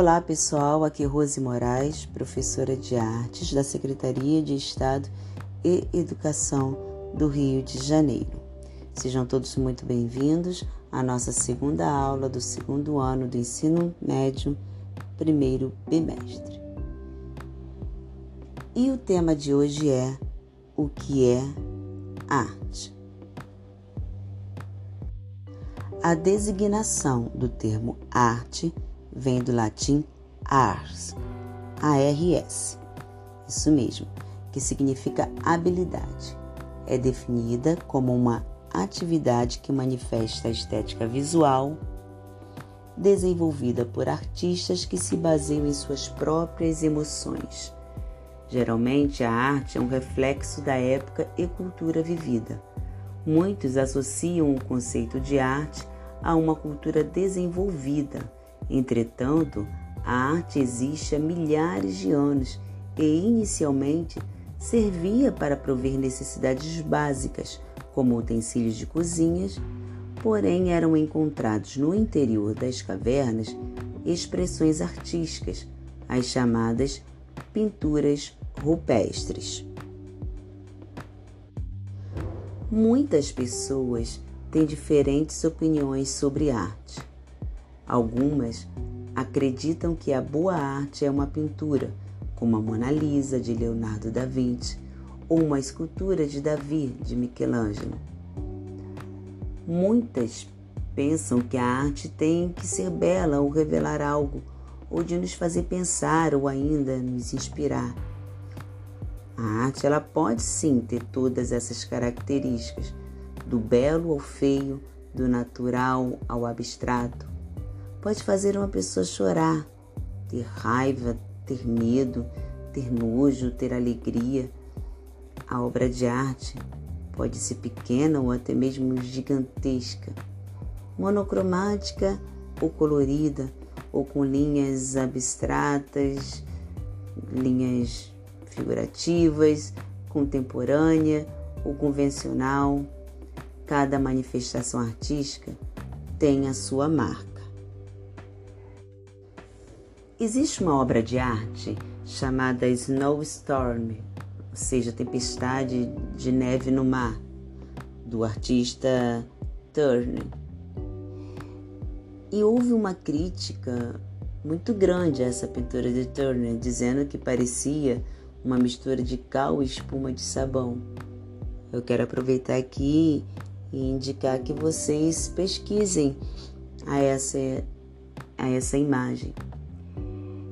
Olá pessoal, aqui é Rose Moraes, professora de artes da Secretaria de Estado e Educação do Rio de Janeiro. Sejam todos muito bem-vindos à nossa segunda aula do segundo ano do ensino médio, primeiro bimestre. E o tema de hoje é o que é arte. A designação do termo arte vem do latim ars, A-R-S, isso mesmo, que significa habilidade. É definida como uma atividade que manifesta a estética visual desenvolvida por artistas que se baseiam em suas próprias emoções. Geralmente, a arte é um reflexo da época e cultura vivida. Muitos associam o conceito de arte a uma cultura desenvolvida. Entretanto, a arte existe há milhares de anos e inicialmente servia para prover necessidades básicas, como utensílios de cozinhas, porém eram encontrados no interior das cavernas expressões artísticas, as chamadas pinturas rupestres. Muitas pessoas têm diferentes opiniões sobre arte. Algumas acreditam que a boa arte é uma pintura, como a Mona Lisa de Leonardo da Vinci ou uma escultura de Davi de Michelangelo. Muitas pensam que a arte tem que ser bela ou revelar algo, ou de nos fazer pensar ou ainda nos inspirar. A arte ela pode sim ter todas essas características, do belo ao feio, do natural ao abstrato. Pode fazer uma pessoa chorar, ter raiva, ter medo, ter nojo, ter alegria. A obra de arte pode ser pequena ou até mesmo gigantesca, monocromática ou colorida, ou com linhas abstratas, linhas figurativas, contemporânea ou convencional. Cada manifestação artística tem a sua marca. Existe uma obra de arte chamada Snowstorm, ou seja, Tempestade de Neve no Mar, do artista Turner. E houve uma crítica muito grande a essa pintura de Turner, dizendo que parecia uma mistura de cal e espuma de sabão. Eu quero aproveitar aqui e indicar que vocês pesquisem a essa, a essa imagem.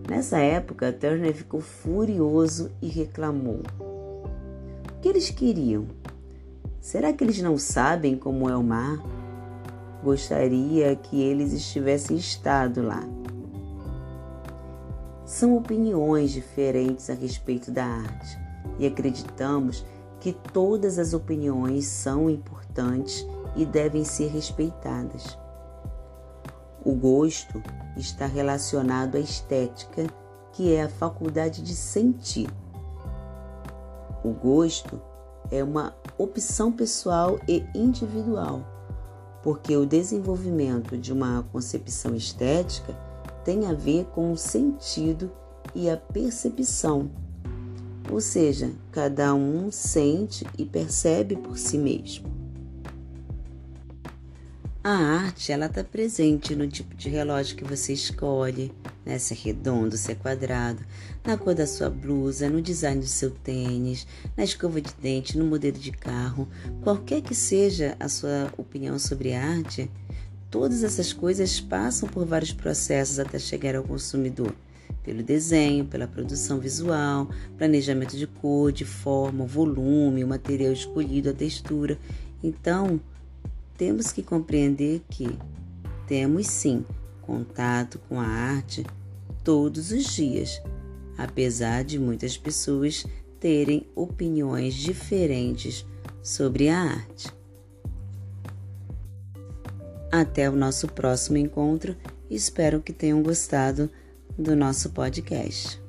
Nessa época, Turner ficou furioso e reclamou. O que eles queriam? Será que eles não sabem como é o mar? Gostaria que eles estivessem estado lá. São opiniões diferentes a respeito da arte e acreditamos que todas as opiniões são importantes e devem ser respeitadas. O gosto está relacionado à estética, que é a faculdade de sentir. O gosto é uma opção pessoal e individual, porque o desenvolvimento de uma concepção estética tem a ver com o sentido e a percepção ou seja, cada um sente e percebe por si mesmo. A arte, ela está presente no tipo de relógio que você escolhe, né? se é redondo, se é quadrado, na cor da sua blusa, no design do seu tênis, na escova de dente, no modelo de carro, qualquer que seja a sua opinião sobre arte, todas essas coisas passam por vários processos até chegar ao consumidor pelo desenho, pela produção visual, planejamento de cor, de forma, volume, o material escolhido, a textura. Então, temos que compreender que temos sim contato com a arte todos os dias, apesar de muitas pessoas terem opiniões diferentes sobre a arte. Até o nosso próximo encontro, espero que tenham gostado do nosso podcast.